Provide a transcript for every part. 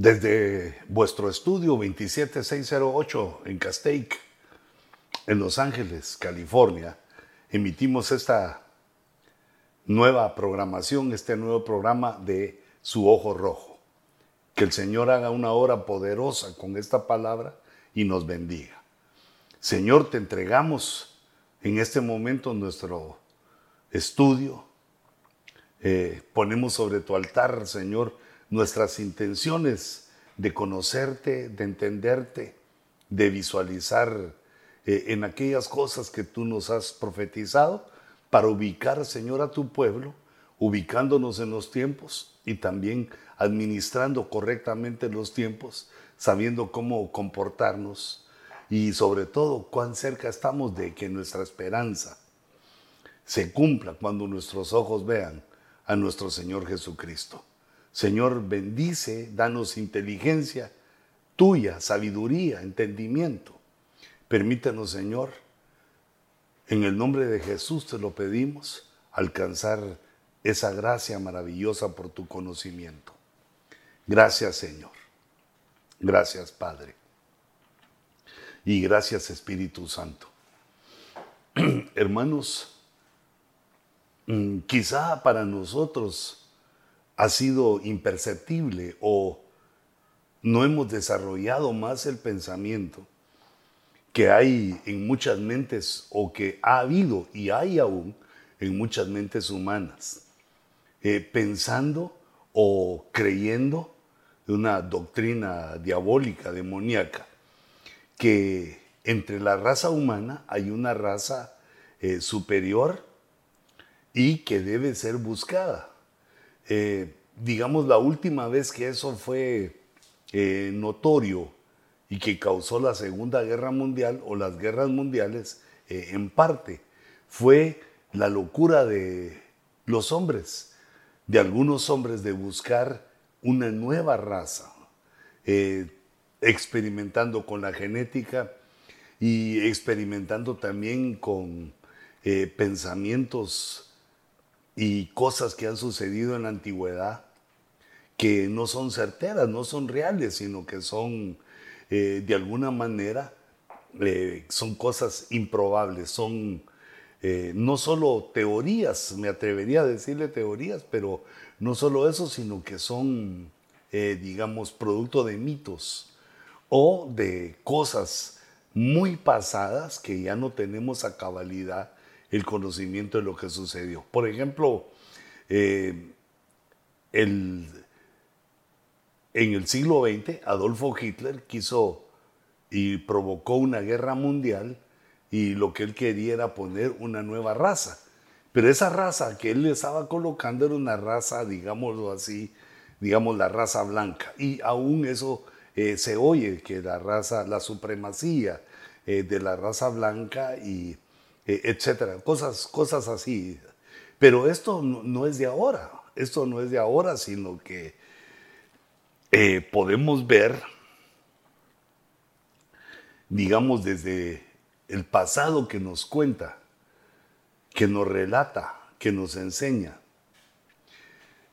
Desde vuestro estudio 27608 en Castaic, en Los Ángeles, California, emitimos esta nueva programación, este nuevo programa de Su Ojo Rojo. Que el Señor haga una hora poderosa con esta palabra y nos bendiga. Señor, te entregamos en este momento nuestro estudio. Eh, ponemos sobre tu altar, Señor, nuestras intenciones de conocerte, de entenderte, de visualizar eh, en aquellas cosas que tú nos has profetizado para ubicar, Señor, a tu pueblo, ubicándonos en los tiempos y también administrando correctamente los tiempos, sabiendo cómo comportarnos y sobre todo cuán cerca estamos de que nuestra esperanza se cumpla cuando nuestros ojos vean a nuestro Señor Jesucristo. Señor, bendice, danos inteligencia tuya, sabiduría, entendimiento. Permítanos, Señor, en el nombre de Jesús te lo pedimos, alcanzar esa gracia maravillosa por tu conocimiento. Gracias, Señor. Gracias, Padre. Y gracias, Espíritu Santo. Hermanos, mm, quizá para nosotros ha sido imperceptible o no hemos desarrollado más el pensamiento que hay en muchas mentes o que ha habido y hay aún en muchas mentes humanas, eh, pensando o creyendo una doctrina diabólica, demoníaca, que entre la raza humana hay una raza eh, superior y que debe ser buscada. Eh, digamos, la última vez que eso fue eh, notorio y que causó la Segunda Guerra Mundial o las guerras mundiales, eh, en parte, fue la locura de los hombres, de algunos hombres de buscar una nueva raza, experimentando con la genética y experimentando también con pensamientos y cosas que han sucedido en la antigüedad que no son certeras, no son reales, sino que son eh, de alguna manera, eh, son cosas improbables, son eh, no solo teorías, me atrevería a decirle teorías, pero no solo eso, sino que son, digamos, producto de mitos o de cosas muy pasadas que ya no tenemos a cabalidad el conocimiento de lo que sucedió. Por ejemplo, eh, en el siglo XX, Adolfo Hitler quiso y provocó una guerra mundial y lo que él quería era poner una nueva raza. Pero esa raza que él le estaba colocando era una raza, digámoslo así, digamos la raza blanca. Y aún eso eh, se oye, que la raza, la supremacía eh, de la raza blanca y etcétera, cosas, cosas así. Pero esto no, es de ahora, esto no es de ahora, sino que eh, podemos ver, digamos, desde el pasado que nos cuenta, que nos relata, que nos enseña.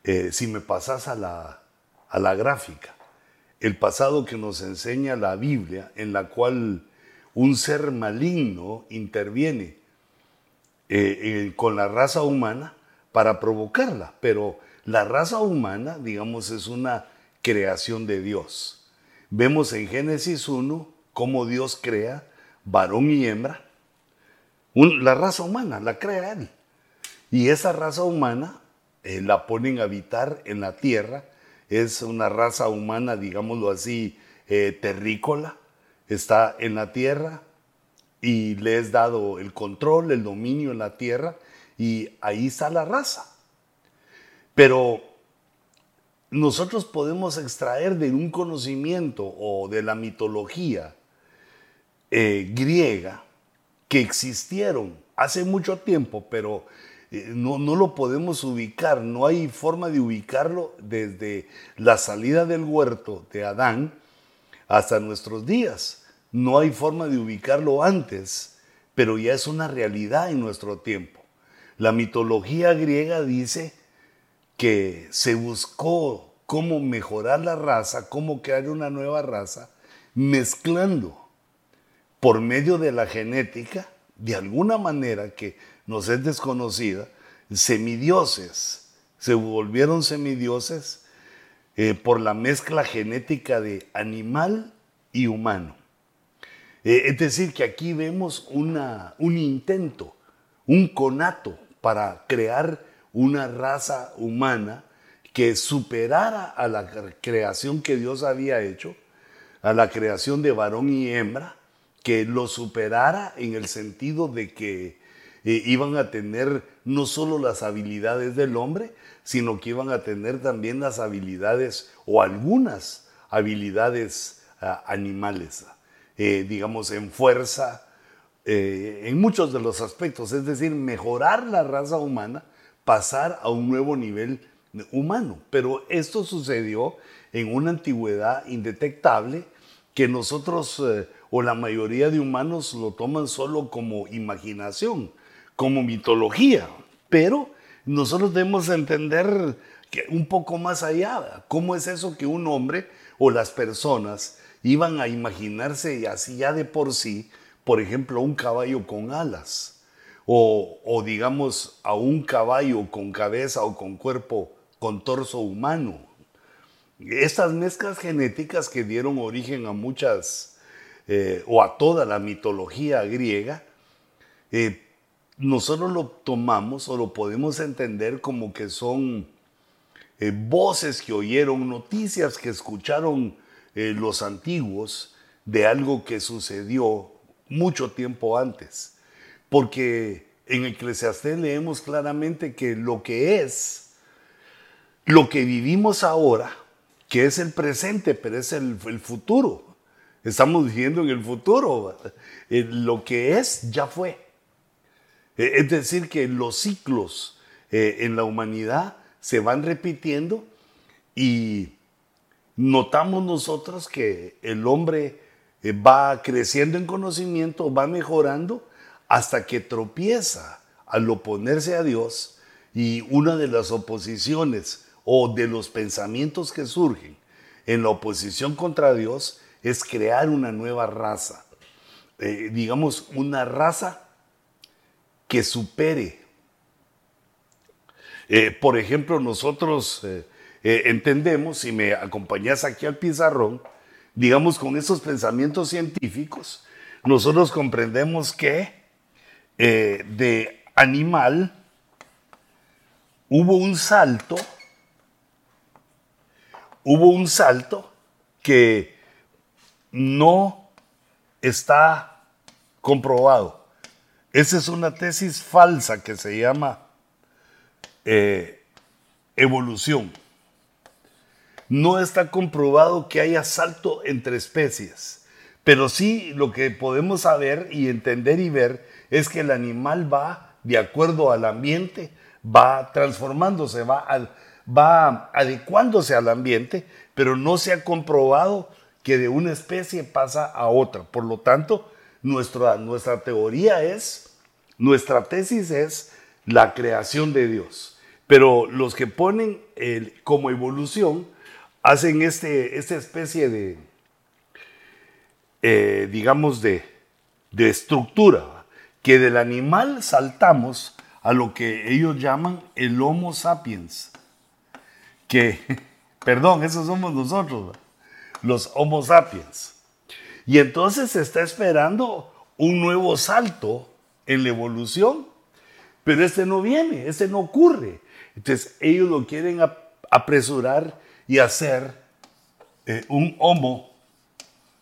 Eh, si me pasas a la, a la gráfica, el pasado que nos enseña la Biblia, en la cual un ser maligno interviene eh, eh, con la raza humana para provocarla, pero la raza humana, digamos, es una creación de Dios. Vemos en Génesis 1 cómo Dios crea varón y hembra. la raza humana la crea Él. Y esa raza humana eh, la ponen a habitar en la tierra. Es una raza humana, digámoslo así, terrícola. Está en la tierra, y le es dado el control, el dominio en la tierra y ahí está la raza. Pero nosotros podemos extraer de un conocimiento o de la mitología eh, griega que existieron hace mucho tiempo, pero eh, no, no, lo podemos ubicar, no hay forma de ubicarlo desde la salida del huerto de Adán hasta nuestros días. No hay forma de ubicarlo antes, pero ya es una realidad en nuestro tiempo. La mitología griega dice que se buscó cómo mejorar la raza, cómo crear una nueva raza, mezclando por medio de la genética, de alguna manera que nos es desconocida, semidioses. Se volvieron semidioses eh, por la mezcla genética de animal y humano. Eh, es decir, que aquí vemos un intento, un conato para crear una raza humana que superara a la creación que Dios había hecho, a la creación de varón y hembra, que lo superara en el sentido de que eh, iban a tener no solo las habilidades del hombre, sino que iban a tener también las habilidades o algunas habilidades ah, animales, eh, digamos, en fuerza, eh, en muchos de los aspectos, es decir, mejorar la raza humana, pasar a un nuevo nivel humano. Pero esto sucedió en una antigüedad indetectable que nosotros o la mayoría de humanos lo toman solo como imaginación como mitología, pero nosotros debemos entender que un poco más allá, cómo es eso que un hombre o las personas iban a imaginarse así ya de por sí, por ejemplo, un caballo con alas, o, digamos a un caballo con cabeza o con cuerpo, con torso humano. Estas mezclas genéticas que dieron origen a muchas, eh, o a toda la mitología griega, eh, nosotros lo tomamos o lo podemos entender como que son eh, voces que oyeron, noticias que escucharon eh, los antiguos de algo que sucedió mucho tiempo antes. Porque en Eclesiastés leemos claramente que lo que es, lo que vivimos ahora, que es el presente, pero es el, futuro. Estamos viviendo en el futuro. Eh, lo que es ya fue. Eh, es decir, que los ciclos en la humanidad se van repitiendo y notamos nosotros que el hombre eh, va creciendo en conocimiento, va mejorando hasta que tropieza al oponerse a Dios y una de las oposiciones o de los pensamientos que surgen en la oposición contra Dios es crear una nueva raza. digamos, una raza que supere. Eh, por ejemplo, nosotros eh, eh, entendemos, si me acompañas aquí al pizarrón, digamos con esos pensamientos científicos, nosotros comprendemos que de animal hubo un salto, hubo un salto que no está comprobado. Esa es una tesis falsa que se llama eh, evolución. No está comprobado que haya salto entre especies, pero sí lo que podemos saber y entender y ver es que el animal va de acuerdo al ambiente, va transformándose, va, va adecuándose al ambiente, pero no se ha comprobado que de una especie pasa a otra. Por lo tanto, nuestra, nuestra teoría es nuestra tesis es la creación de Dios, pero los que ponen el, como evolución hacen este, esta especie de, eh, digamos, de, de estructura, que del animal saltamos a lo que ellos llaman el Homo sapiens, que, perdón, esos somos nosotros, los Homo sapiens. Y entonces se está esperando un nuevo salto en la evolución, pero este no viene, este no ocurre. Entonces ellos lo quieren apresurar y hacer eh, un homo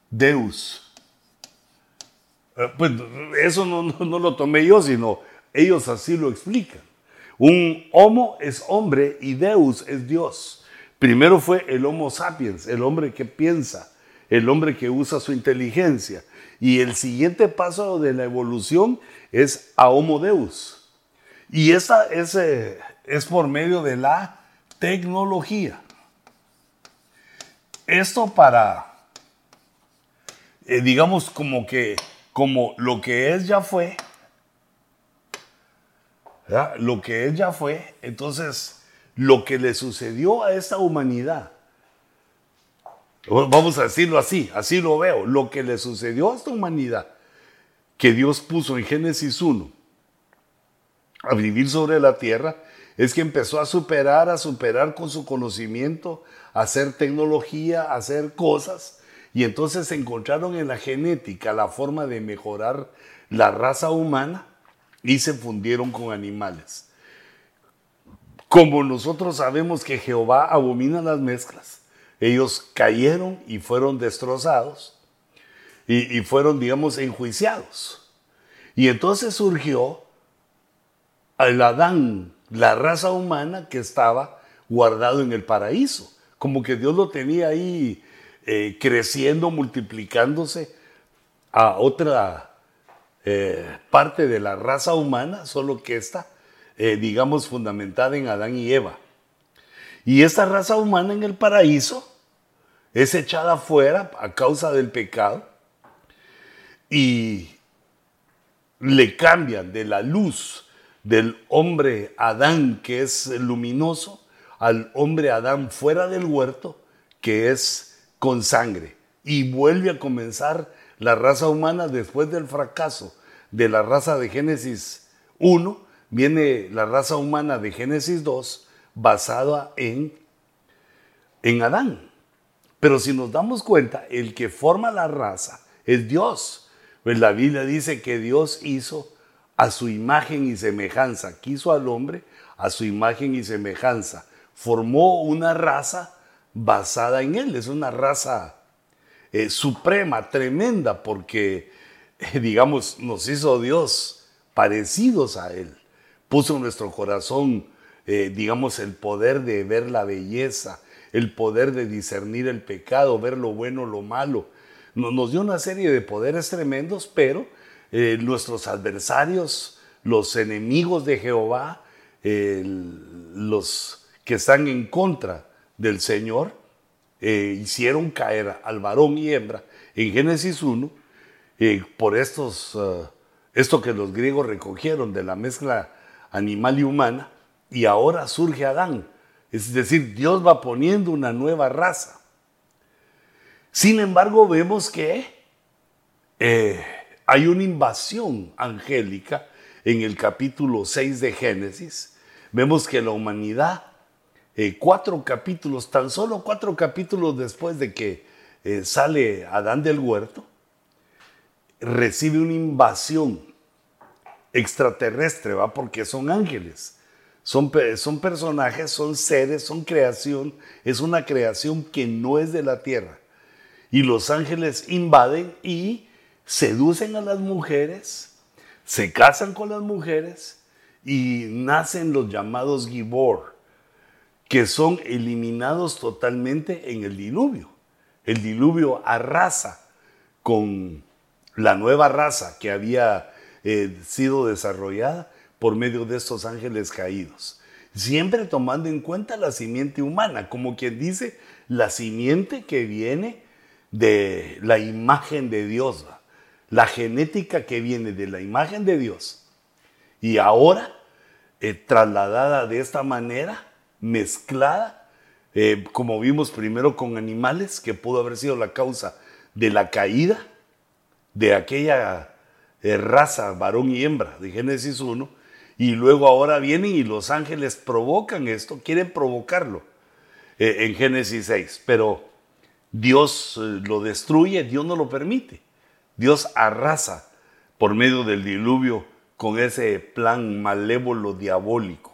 deus. Eh, pues eso no, lo tomé yo, sino ellos así lo explican. Un homo es hombre y deus es Dios. Primero fue el homo sapiens, el hombre que piensa, el hombre que usa su inteligencia. Y el siguiente paso de la evolución es a Homo Deus. Y esa es, eh, es por medio de la tecnología. Esto para, eh, digamos, como que, como lo que es ya fue, lo que es ya fue, entonces lo que le sucedió a esta humanidad Vamos a decirlo así, así lo veo. Lo que le sucedió a esta humanidad, que Dios puso en Génesis 1 a vivir sobre la tierra, es que empezó a superar, a superar con su conocimiento, a hacer tecnología, a hacer cosas, y entonces encontraron en la genética la forma de mejorar la raza humana y se fundieron con animales. Como nosotros sabemos que Jehová abomina las mezclas, ellos cayeron y fueron destrozados y, fueron, digamos, enjuiciados. Y entonces surgió el Adán, la raza humana que estaba guardado en el paraíso. Como que Dios lo tenía ahí eh, creciendo, multiplicándose a otra eh, parte de la raza humana, solo que está, eh, digamos, fundamentada en Adán y Eva. Y esta raza humana en el paraíso es echada fuera a causa del pecado y le cambian de la luz del hombre Adán que es luminoso al hombre Adán fuera del huerto que es con sangre y vuelve a comenzar la raza humana después del fracaso de la raza de Génesis 1, viene la raza humana de Génesis 2 basada en, en Adán. Pero si nos damos cuenta, el que forma la raza es Dios. Pues la Biblia dice que Dios hizo a su imagen y semejanza, quiso al hombre a su imagen y semejanza. Formó una raza basada en él. Es una raza eh, suprema, tremenda, porque, eh, digamos, nos hizo Dios parecidos a Él. Puso en nuestro corazón, eh, digamos, el poder de ver la belleza, el poder de discernir el pecado, ver lo bueno, lo malo. Nos dio una serie de poderes tremendos, pero nuestros adversarios, los enemigos de Jehová, los que están en contra del Señor, eh, hicieron caer al varón y hembra en Génesis 1 eh, por estos, eh, esto que los griegos recogieron de la mezcla animal y humana, y ahora surge Adán. Es decir, Dios va poniendo una nueva raza. Sin embargo, vemos que hay una invasión angélica en el capítulo 6 de Génesis. Vemos que la humanidad eh, cuatro capítulos, tan solo cuatro capítulos después de que eh, sale Adán del huerto, recibe una invasión extraterrestre, ¿va? Porque son ángeles, son, son personajes, son seres, son creación, es una creación que no es de la tierra. Y los ángeles invaden y seducen a las mujeres, se casan con las mujeres y nacen los llamados Gibor que son eliminados totalmente en el diluvio. El diluvio arrasa con la nueva raza que había eh, sido desarrollada por medio de estos ángeles caídos. Siempre tomando en cuenta la simiente humana, como quien dice, la simiente que viene de la imagen de Dios, la genética que viene de la imagen de Dios. Y ahora, eh, trasladada de esta manera, mezclada, eh, como vimos primero con animales, que pudo haber sido la causa de la caída de aquella eh, raza, varón y hembra, de Génesis 1, y luego ahora vienen y los ángeles provocan esto, quieren provocarlo en Génesis 6, pero Dios lo destruye, Dios no lo permite. Dios arrasa por medio del diluvio con ese plan malévolo diabólico.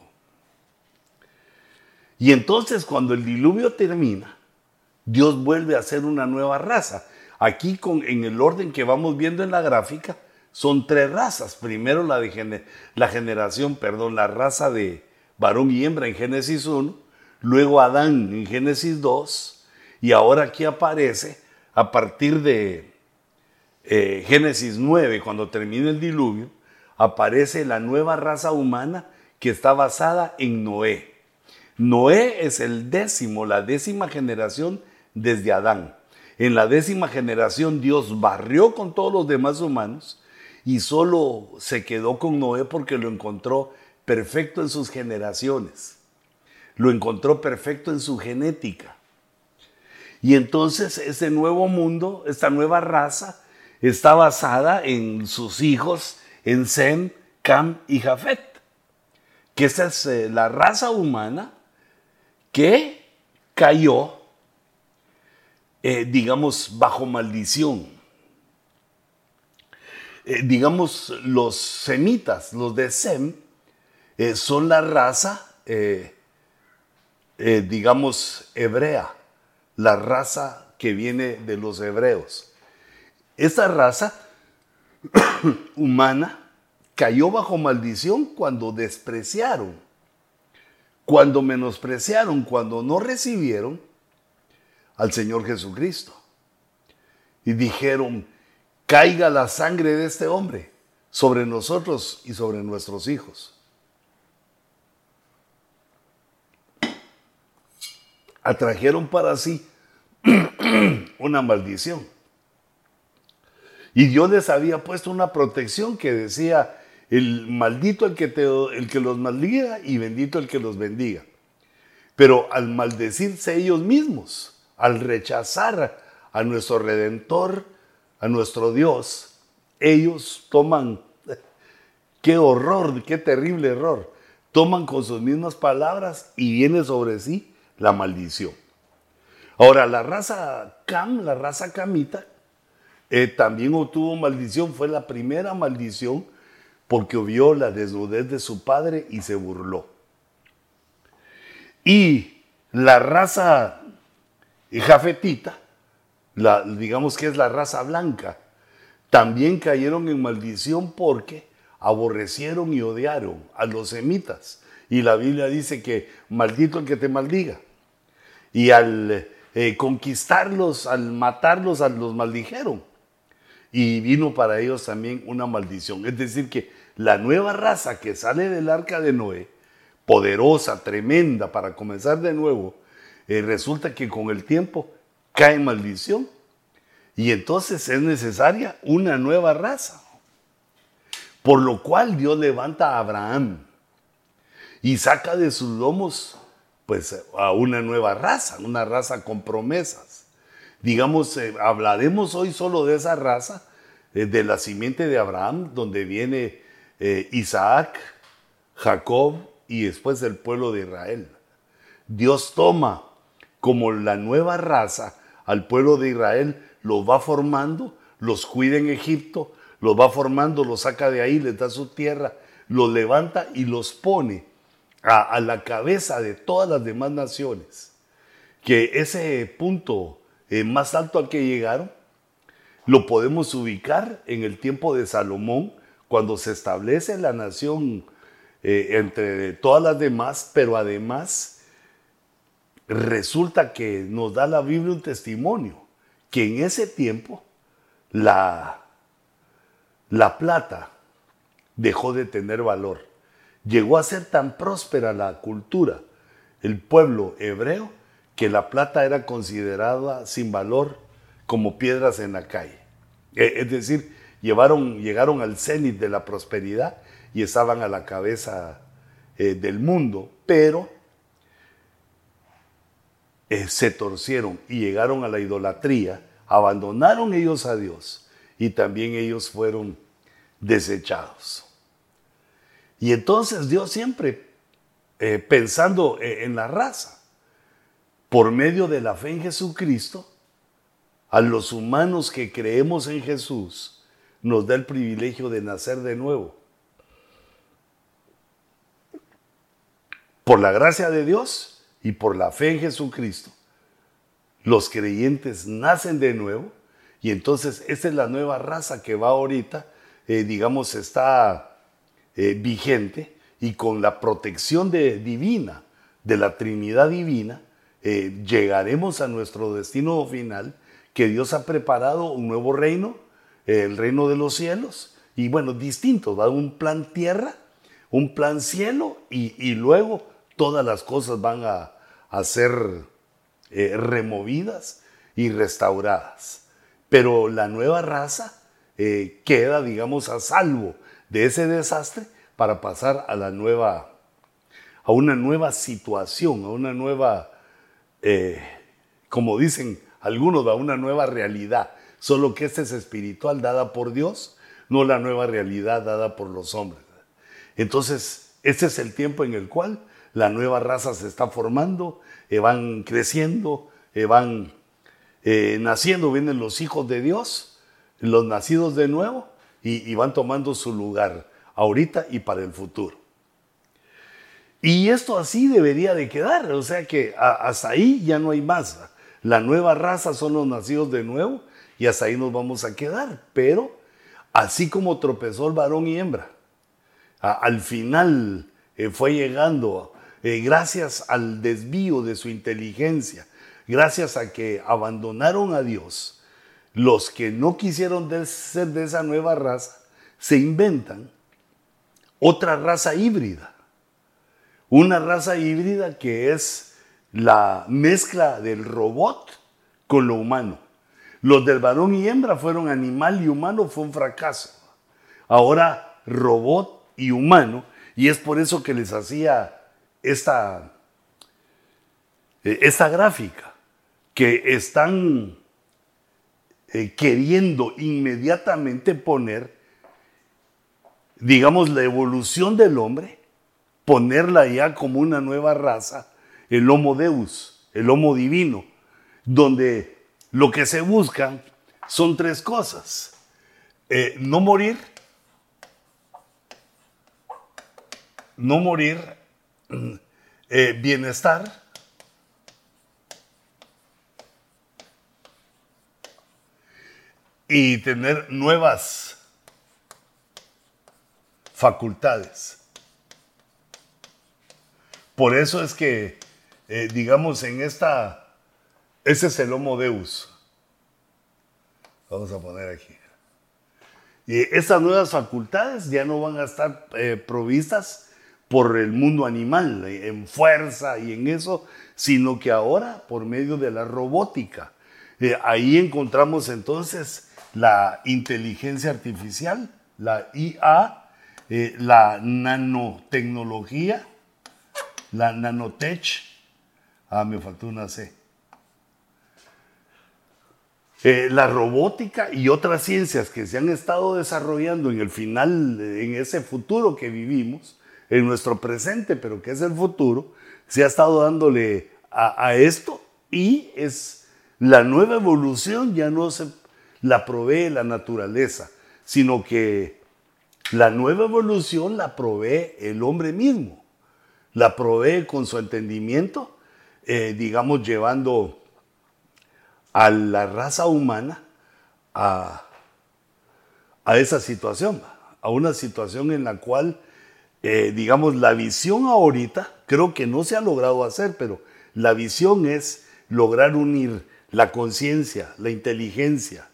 Y entonces cuando el diluvio termina, Dios vuelve a hacer una nueva raza. Aquí con, en el orden que vamos viendo en la gráfica, son tres razas. Primero la, de, la generación, perdón, la raza de varón y hembra en Génesis 1, luego Adán en Génesis 2, y ahora aquí aparece a partir de eh, Génesis 9, cuando termina el diluvio, aparece la nueva raza humana que está basada en Noé. Noé es el décimo, la décima generación desde Adán. En la décima generación Dios barrió con todos los demás humanos y solo se quedó con Noé porque lo encontró perfecto en sus generaciones. Lo encontró perfecto en su genética. Y entonces ese nuevo mundo, esta nueva raza, está basada en sus hijos, en Sem, Cam y Jafet. Que esa es eh, la raza humana que cayó, eh, digamos, bajo maldición. Eh, digamos, los semitas, los de Sem, son la raza, digamos, hebrea la raza que viene de los hebreos. Esa raza humana cayó bajo maldición cuando despreciaron, cuando menospreciaron, cuando no recibieron al Señor Jesucristo. Y dijeron, caiga la sangre de este hombre sobre nosotros y sobre nuestros hijos. Atrajeron para sí una maldición. Y Dios les había puesto una protección que decía, el maldito el que, te, el que los maldiga y bendito el que los bendiga. Pero al maldecirse ellos mismos, al rechazar a nuestro redentor, a nuestro Dios, ellos toman, qué horror, qué terrible error, toman con sus mismas palabras y viene sobre sí la maldición. Ahora, la raza Cam, la raza Camita, eh, también obtuvo maldición, fue la primera maldición porque vio la desnudez de su padre y se burló. Y la raza jafetita, la, digamos que es la raza blanca, también cayeron en maldición porque aborrecieron y odiaron a los semitas. Y la Biblia dice que maldito el que te maldiga. Y al eh, conquistarlos, al matarlos, a los maldijeron. Y vino para ellos también una maldición. Es decir, que la nueva raza que sale del arca de Noé, poderosa, tremenda, para comenzar de nuevo, eh, resulta que con el tiempo cae maldición. Y entonces es necesaria una nueva raza. Por lo cual Dios levanta a Abraham y saca de sus lomos pues a una nueva raza, una raza con promesas. Digamos, eh, hablaremos hoy solo de esa raza, eh, de la simiente de Abraham, donde viene eh, Isaac, Jacob y después el pueblo de Israel. Dios toma como la nueva raza al pueblo de Israel, los va formando, los cuida en Egipto, los va formando, los saca de ahí, les da su tierra, los levanta y los pone a, la cabeza de todas las demás naciones, que ese punto eh, más alto al que llegaron, lo podemos ubicar en el tiempo de Salomón, cuando se establece la nación eh, entre todas las demás, pero además resulta que nos da la Biblia un testimonio, que en ese tiempo la, la plata dejó de tener valor. Llegó a ser tan próspera la cultura, el pueblo hebreo, que la plata era considerada sin valor como piedras en la calle. E, es decir, llevaron, llegaron al cenit de la prosperidad y estaban a la cabeza eh, del mundo, pero eh, se torcieron y llegaron a la idolatría, abandonaron ellos a Dios y también ellos fueron desechados. Y entonces Dios siempre, eh, pensando en la raza, por medio de la fe en Jesucristo, a los humanos que creemos en Jesús, nos da el privilegio de nacer de nuevo. Por la gracia de Dios y por la fe en Jesucristo, los creyentes nacen de nuevo y entonces esta es la nueva raza que va ahorita, eh, digamos, está eh, vigente y con la protección de, divina, de la Trinidad divina, eh, llegaremos a nuestro destino final, que Dios ha preparado un nuevo reino, el reino de los cielos, y bueno, distinto, va un plan tierra, un plan cielo, y, luego todas las cosas van a, ser eh, removidas y restauradas. Pero la nueva raza queda, digamos, a salvo de ese desastre para pasar a la nueva, a una nueva situación, a una nueva, eh, como dicen, algunos, a una nueva realidad, solo que esta es espiritual dada por Dios, no la nueva realidad dada por los hombres. Entonces, este es el tiempo en el cual la nueva raza se está formando, eh, van creciendo, eh, van naciendo, vienen los hijos de Dios, los nacidos de nuevo, y, van tomando su lugar ahorita y para el futuro. Y esto así debería de quedar, o sea que hasta ahí ya no hay más. La nueva raza son los nacidos de nuevo y hasta ahí nos vamos a quedar. Pero así como tropezó el varón y hembra, al final fue llegando eh, gracias al desvío de su inteligencia, gracias a que abandonaron a Dios, los que no quisieron ser de esa nueva raza, se inventan otra raza híbrida. Una raza híbrida que es la mezcla del robot con lo humano. Los del varón y hembra fueron animal y humano, fue un fracaso. Ahora robot y humano, y es por eso que les hacía esta, eh, esta gráfica que están eh, queriendo inmediatamente poner, digamos, la evolución del hombre, ponerla ya como una nueva raza, el Homo Deus, el Homo Divino, donde lo que se busca son tres cosas. Eh, no morir, no morir, eh, bienestar, y tener nuevas facultades. Por eso es que, eh, digamos, en esta, ese es el Homo Deus. Vamos a poner aquí. Y estas nuevas facultades ya no van a estar eh, provistas por el mundo animal, en fuerza y en eso, sino que ahora por medio de la robótica. Eh, ahí encontramos entonces la inteligencia artificial, la IA, la nanotecnología, la nanotech. Ah, me faltó una C. Eh, la robótica y otras ciencias que se han estado desarrollando en el final, en ese futuro que vivimos, en nuestro presente, pero que es el futuro, se ha estado dándole a, esto y es la nueva evolución, ya no se la provee la naturaleza, sino que la nueva evolución la provee el hombre mismo, la provee con su entendimiento, eh, digamos, llevando a la raza humana a, a esa situación, a una situación en la cual eh, digamos, la visión ahorita, creo que no se ha logrado hacer, pero la visión es lograr unir la conciencia, la inteligencia,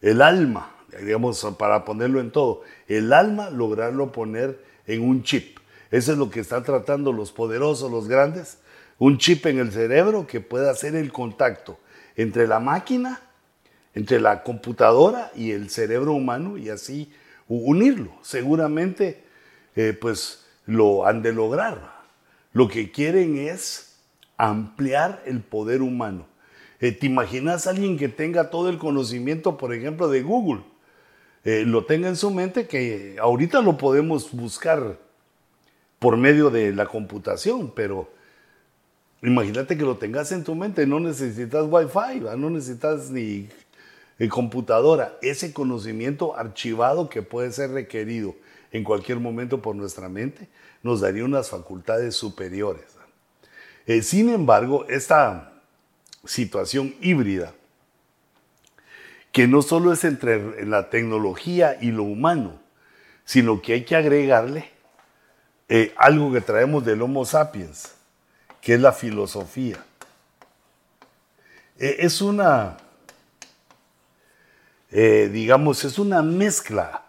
el alma, digamos, para ponerlo en todo, el alma, lograrlo poner en un chip. Eso es lo que están tratando los poderosos, los grandes, un chip en el cerebro que pueda hacer el contacto entre la máquina, entre la computadora y el cerebro humano y así unirlo. Seguramente eh, pues lo han de lograr. Lo que quieren es ampliar el poder humano. Eh, ¿Te imaginas a alguien que tenga todo el conocimiento, por ejemplo, de Google? Eh, lo tenga en su mente que ahorita lo podemos buscar por medio de la computación, pero imagínate que lo tengas en tu mente, no necesitas wifi, no necesitas ni computadora, ese conocimiento archivado que puede ser requerido en cualquier momento por nuestra mente, nos daría unas facultades superiores. Eh, sin embargo, esta situación híbrida, que no solo es entre la tecnología y lo humano, sino que hay que agregarle eh, algo que traemos del Homo sapiens, que es la filosofía. Eh, es una, digamos, es una mezcla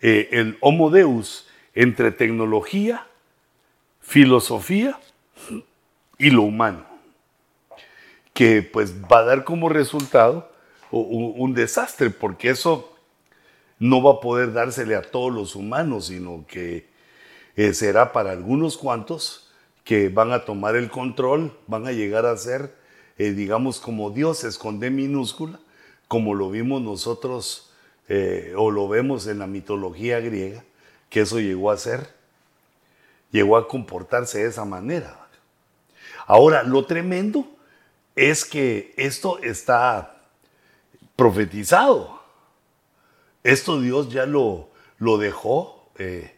eh, el Homo Deus entre tecnología, filosofía y lo humano, que pues va a dar como resultado un, desastre, porque eso no va a poder dársele a todos los humanos, sino que será para algunos cuantos que van a tomar el control, van a llegar a ser eh, digamos, como dioses con D minúscula, como lo vimos nosotros eh, o lo vemos en la mitología griega, que eso llegó a ser, llegó a comportarse de esa manera. Ahora, lo tremendo es que esto está profetizado. Esto Dios ya lo, lo dejó, eh,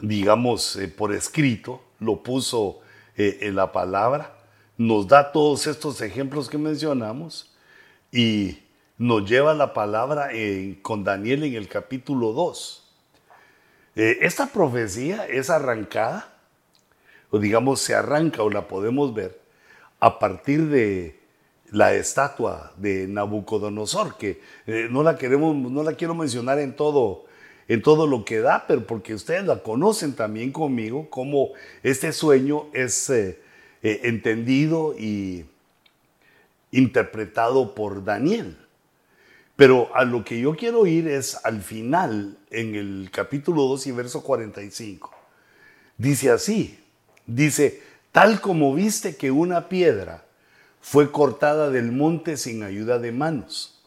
digamos, eh, por escrito, lo puso eh, en la palabra, nos da todos estos ejemplos que mencionamos y nos lleva la palabra con Daniel en el capítulo 2. esta profecía es arrancada, o digamos, se arranca o la podemos ver a partir de la estatua de Nabucodonosor, que eh, no la queremos, no la quiero mencionar en todo, en todo lo que da, pero porque ustedes la conocen también conmigo, como este sueño es eh, eh, entendido y interpretado por Daniel. Pero a lo que yo quiero ir es al final, en el capítulo 2 y verso 45. Dice así, dice, tal como viste que una piedra fue cortada del monte sin ayuda de manos.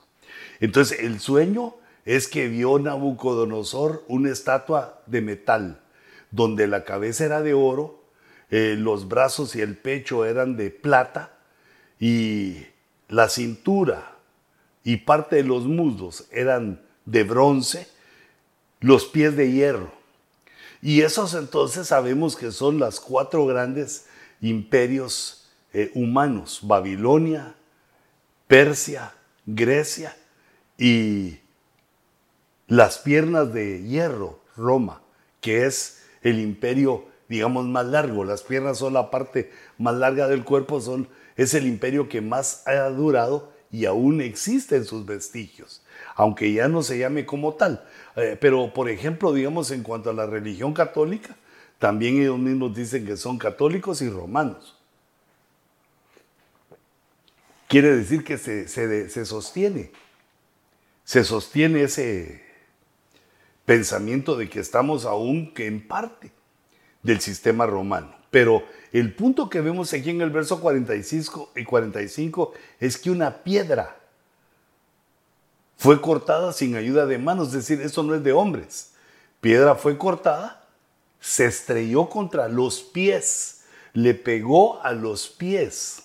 Entonces el sueño es que vio Nabucodonosor una estatua de metal, donde la cabeza era de oro, eh, los brazos y el pecho eran de plata y la cintura y parte de los muslos eran de bronce, los pies de hierro. Y esos entonces sabemos que son las cuatro grandes imperios eh, humanos, Babilonia, Persia, Grecia y las piernas de hierro, Roma, que es el imperio, digamos, más largo. Las piernas son la parte más larga del cuerpo, son, es el imperio que más ha durado y aún existen sus vestigios, aunque ya no se llame como tal. Eh, pero, por ejemplo, digamos, en cuanto a la religión católica, también ellos mismos dicen que son católicos y romanos. Quiere decir que se, sostiene, se sostiene ese pensamiento de que estamos aún que en parte del sistema romano. Pero el punto que vemos aquí en el verso 45 y 45 es que una piedra fue cortada sin ayuda de manos, es decir, eso no es de hombres. Piedra fue cortada, se estrelló contra los pies, le pegó a los pies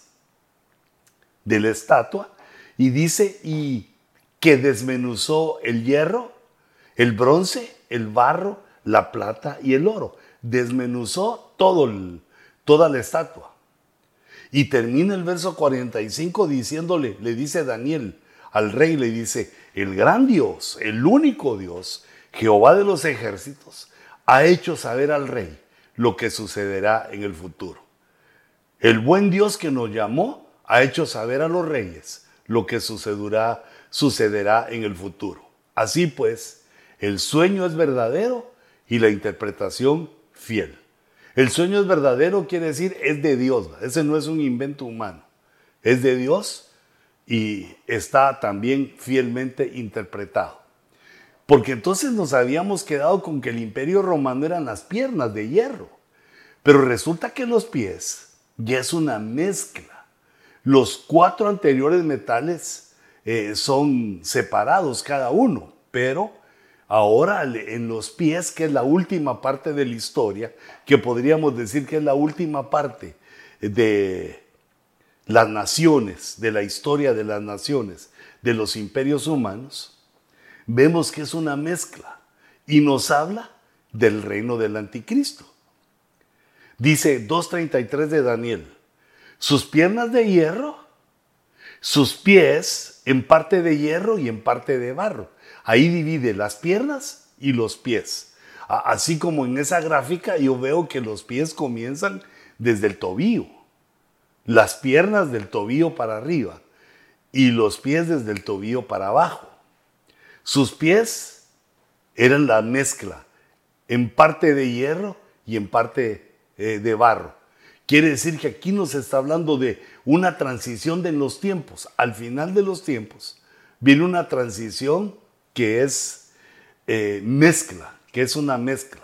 de la estatua y dice, y que desmenuzó el hierro, el bronce, el barro, la plata y el oro. Desmenuzó toda la estatua. Y termina el verso 45 diciéndole, le dice Daniel al rey, le dice, el gran Dios, el único Dios, Jehová de los ejércitos, ha hecho saber al rey lo que sucederá en el futuro. El buen Dios que nos llamó ha hecho saber a los reyes lo que sucederá, sucederá en el futuro. Así pues, el sueño es verdadero y la interpretación fiel. El sueño es verdadero quiere decir es de Dios, ese no es un invento humano, es de Dios y está también fielmente interpretado. Porque entonces nos habíamos quedado con que el imperio romano eran las piernas de hierro, pero resulta que los pies ya es una mezcla los cuatro anteriores metales eh, son separados cada uno, pero ahora en los pies, que es la última parte de la historia, que podríamos decir que es la última parte de las naciones, de la historia de las naciones, de los imperios humanos, vemos que es una mezcla y nos habla del reino del anticristo. Dice 2.33 de Daniel, sus piernas de hierro, sus pies en parte de hierro y en parte de barro. Ahí divide las piernas y los pies. Así como en esa gráfica yo veo que los pies comienzan desde el tobillo, las piernas del tobillo para arriba y los pies desde el tobillo para abajo. Sus pies eran la mezcla, en parte de hierro y en parte eh, de barro. Quiere decir que aquí nos está hablando de una transición de los tiempos. Al final de los tiempos viene una transición que es eh, mezcla, que es una mezcla.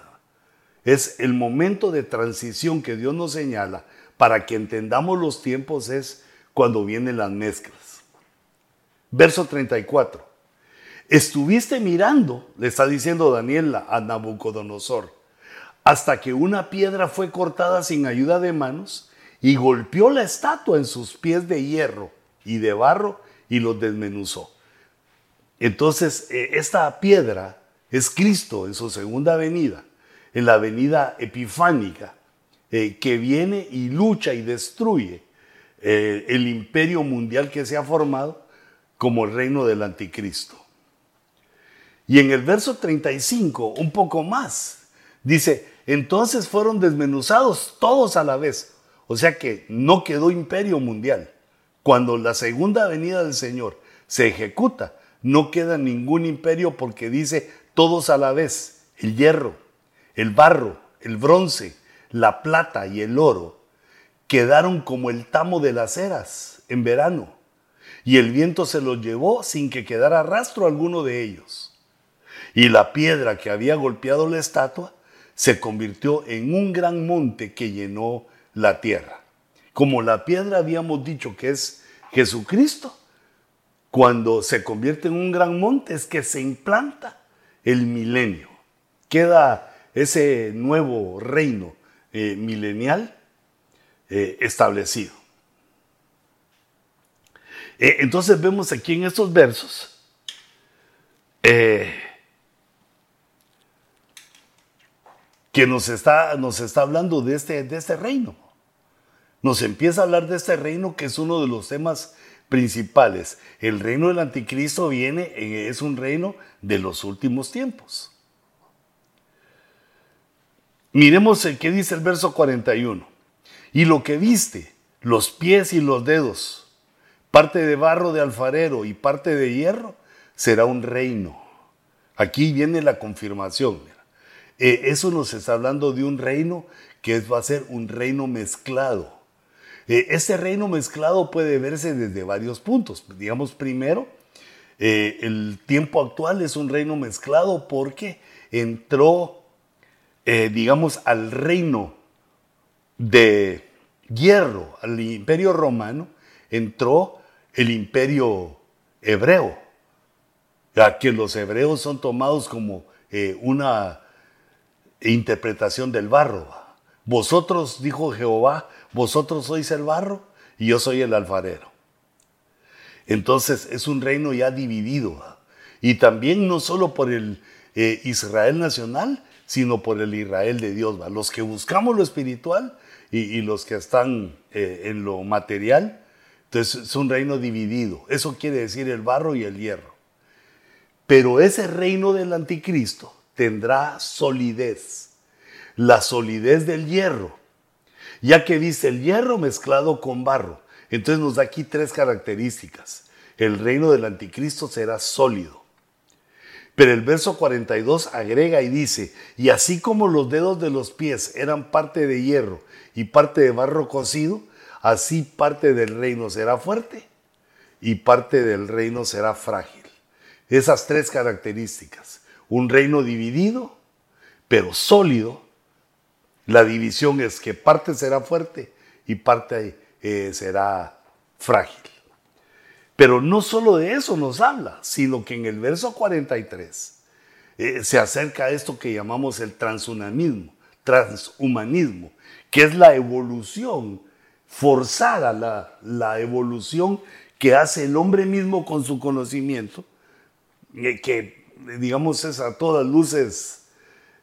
Es el momento de transición que Dios nos señala para que entendamos los tiempos es cuando vienen las mezclas. Verso 34. Estuviste mirando, le está diciendo Daniel a Nabucodonosor, hasta que una piedra fue cortada sin ayuda de manos y golpeó la estatua en sus pies de hierro y de barro y los desmenuzó. Entonces, eh, esta piedra es Cristo en su segunda venida, en la venida epifánica, eh, que viene y lucha y destruye eh, el imperio mundial que se ha formado como el reino del anticristo. Y en el verso 35, un poco más, dice, entonces fueron desmenuzados todos a la vez. O sea que no quedó imperio mundial. Cuando la segunda venida del Señor se ejecuta, no queda ningún imperio porque dice todos a la vez, el hierro, el barro, el bronce, la plata y el oro, quedaron como el tamo de las eras en verano, y el viento se los llevó sin que quedara rastro alguno de ellos. Y la piedra que había golpeado la estatua se convirtió en un gran monte que llenó la tierra. Como la piedra habíamos dicho que es Jesucristo, cuando se convierte en un gran monte es que se implanta el milenio. Queda ese nuevo reino eh, milenial eh, establecido. Eh, entonces vemos aquí en estos versos que nos está, nos está hablando de este, de este reino. Nos empieza a hablar de este reino que es uno de los temas principales. El reino del anticristo viene, es un reino de los últimos tiempos. Miremos el que dice el verso 41. Y lo que viste, los pies y los dedos, parte de barro de alfarero y parte de hierro, será un reino. Aquí viene la confirmación. Eh, eso nos está hablando de un reino que va a ser un reino mezclado este reino mezclado puede verse desde varios puntos. Digamos, primero, eh, el tiempo actual es un reino mezclado porque entró, eh, digamos, al reino de hierro, al imperio romano, entró el imperio hebreo, ya que los hebreos son tomados como una interpretación del barro. Vosotros, dijo Jehová, vosotros sois el barro y yo soy el alfarero. Entonces es un reino ya dividido. Y también no solo por el eh, Israel nacional, sino por el Israel de Dios. Los que buscamos lo espiritual y, los que están eh, en lo material. Entonces es un reino dividido. Eso quiere decir el barro y el hierro. Pero ese reino del anticristo tendrá solidez. La solidez del hierro ya que dice el hierro mezclado con barro. Entonces nos da aquí tres características. El reino del anticristo será sólido. Pero el verso 42 agrega y dice, y así como los dedos de los pies eran parte de hierro y parte de barro cocido, así parte del reino será fuerte y parte del reino será frágil. Esas tres características. Un reino dividido, pero sólido, la división es que parte será fuerte y parte eh, será frágil. Pero no solo de eso nos habla, sino que en el verso 43 eh, se acerca a esto que llamamos el transhumanismo, transhumanismo, que es la evolución forzada, la, la evolución que hace el hombre mismo con su conocimiento, eh, que digamos es a todas luces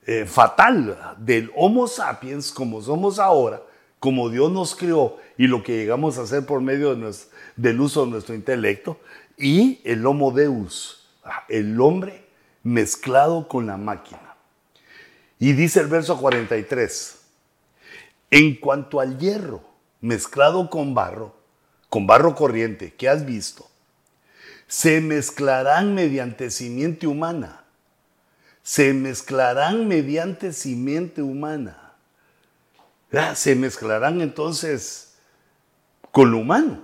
eh, fatal del Homo sapiens como somos ahora, como Dios nos creó y lo que llegamos a hacer por medio de del uso de nuestro intelecto, y el Homo Deus, ah, el hombre mezclado con la máquina. Y dice el verso 43, en cuanto al hierro mezclado con barro, con barro corriente, que has visto, se mezclarán mediante simiente humana se mezclarán mediante simiente humana. Se mezclarán entonces con lo humano.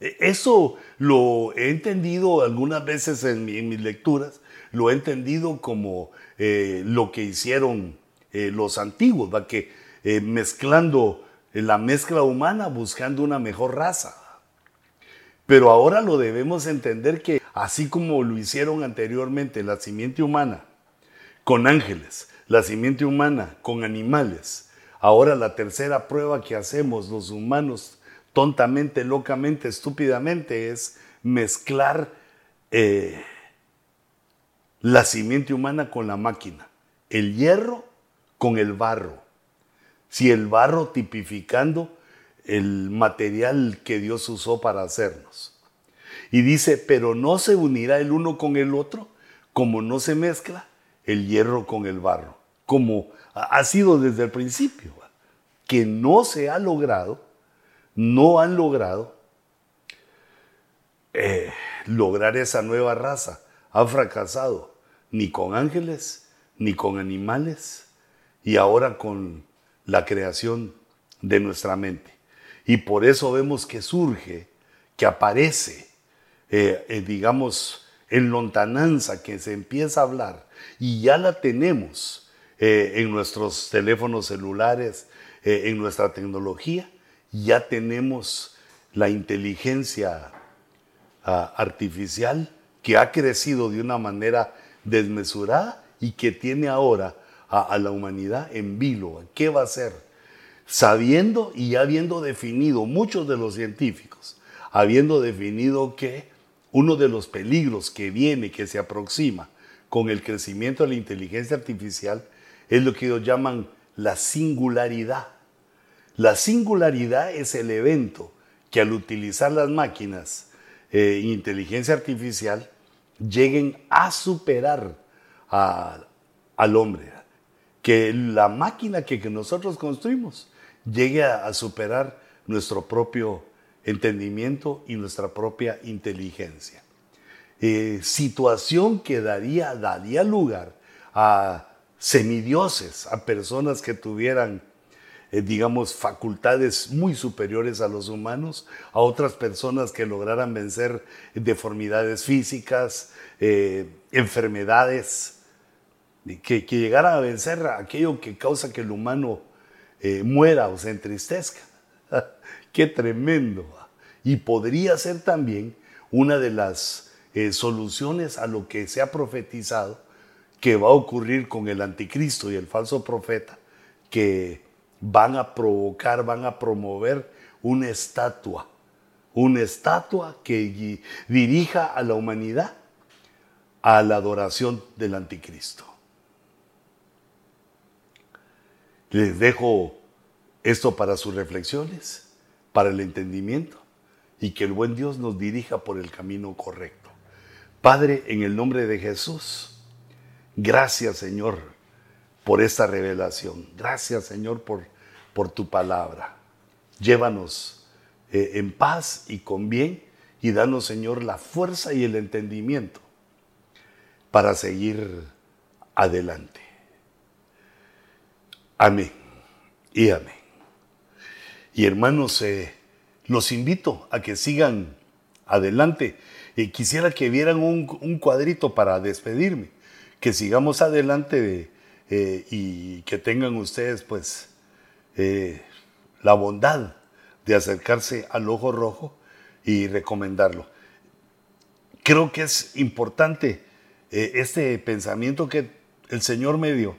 E, eso lo he entendido algunas veces en, mis lecturas, lo he entendido como eh, lo que hicieron eh, los antiguos, ¿va? que eh, mezclando la mezcla humana buscando una mejor raza. Pero ahora lo debemos entender que así como lo hicieron anteriormente la simiente humana con ángeles, la simiente humana con animales, ahora la tercera prueba que hacemos los humanos tontamente, locamente, estúpidamente es mezclar eh, la simiente humana con la máquina, el hierro con el barro. Si el barro tipificando el material que Dios usó para hacernos. Y dice, pero no se unirá el uno con el otro, como no se mezcla el hierro con el barro, como ha sido desde el principio, que no se ha logrado, no han logrado eh, lograr esa nueva raza, ha fracasado ni con ángeles, ni con animales, y ahora con la creación de nuestra mente. Y por eso vemos que surge, que aparece, eh, eh, digamos, en lontananza, que se empieza a hablar, y ya la tenemos eh, en nuestros teléfonos celulares, en nuestra tecnología, ya tenemos la inteligencia ah, artificial que ha crecido de una manera desmesurada y que tiene ahora a, a la humanidad en vilo. ¿Qué va a hacer? sabiendo y habiendo definido, muchos de los científicos, habiendo definido que uno de los peligros que viene, que se aproxima con el crecimiento de la inteligencia artificial, es lo que ellos llaman la singularidad. La singularidad es el evento que al utilizar las máquinas eh, inteligencia artificial lleguen a superar al hombre. Que la máquina que nosotros construimos llegue a, superar nuestro propio entendimiento y nuestra propia inteligencia. Eh, situación que daría, daría lugar a semidioses, a personas que tuvieran, eh, digamos, facultades muy superiores a los humanos, a otras personas que lograran vencer deformidades físicas, eh, enfermedades, que, que llegaran a vencer aquello que causa que el humano eh, muera o se entristezca. Qué tremendo. Y podría ser también una de las eh, soluciones a lo que se ha profetizado que va a ocurrir con el anticristo y el falso profeta, que van a provocar, van a promover una estatua, una estatua que dirija a la humanidad a la adoración del anticristo. Les dejo esto para sus reflexiones, para el entendimiento y que el buen Dios nos dirija por el camino correcto. Padre, en el nombre de Jesús, gracias Señor por esta revelación. Gracias Señor por, por tu palabra. Llévanos eh, en paz y con bien y danos Señor la fuerza y el entendimiento para seguir adelante. Amén y amén. Y hermanos, eh, los invito a que sigan adelante. Y quisiera que vieran un, cuadrito para despedirme, que sigamos adelante eh, y que tengan ustedes pues eh, la bondad de acercarse al ojo rojo y recomendarlo. Creo que es importante este pensamiento que el Señor me dio,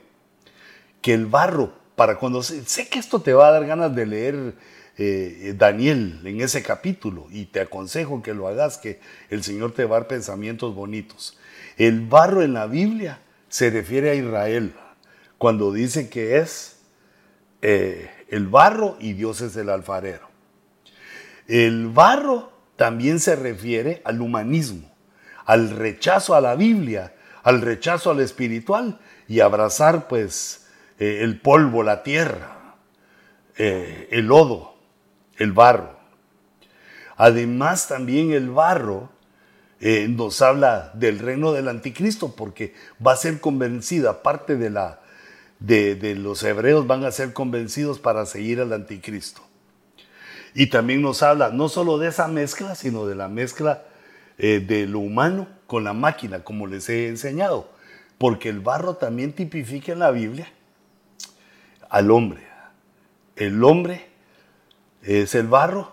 que el barro para cuando sé, que esto te va a dar ganas de leer eh, Daniel en ese capítulo y te aconsejo que lo hagas, que el Señor te va a dar pensamientos bonitos. El barro en la Biblia se refiere a Israel cuando dice que es eh, el barro y Dios es el alfarero. El barro también se refiere al humanismo, al rechazo a la Biblia, al rechazo al espiritual y abrazar pues eh, el polvo, la tierra, el lodo, el barro. Además también el barro eh, nos habla del reino del anticristo porque va a ser convencida, parte de, la, de, los hebreos van a ser convencidos para seguir al anticristo. Y también nos habla no solo de esa mezcla, sino de la mezcla de lo humano con la máquina, como les he enseñado. Porque el barro también tipifica en la Biblia al hombre. El hombre es el barro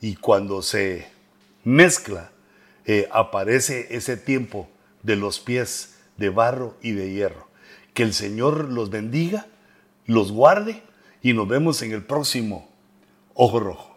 y cuando se mezcla, eh, aparece ese tiempo de los pies de barro y de hierro. Que el Señor los bendiga, los guarde y nos vemos en el próximo Ojo Rojo.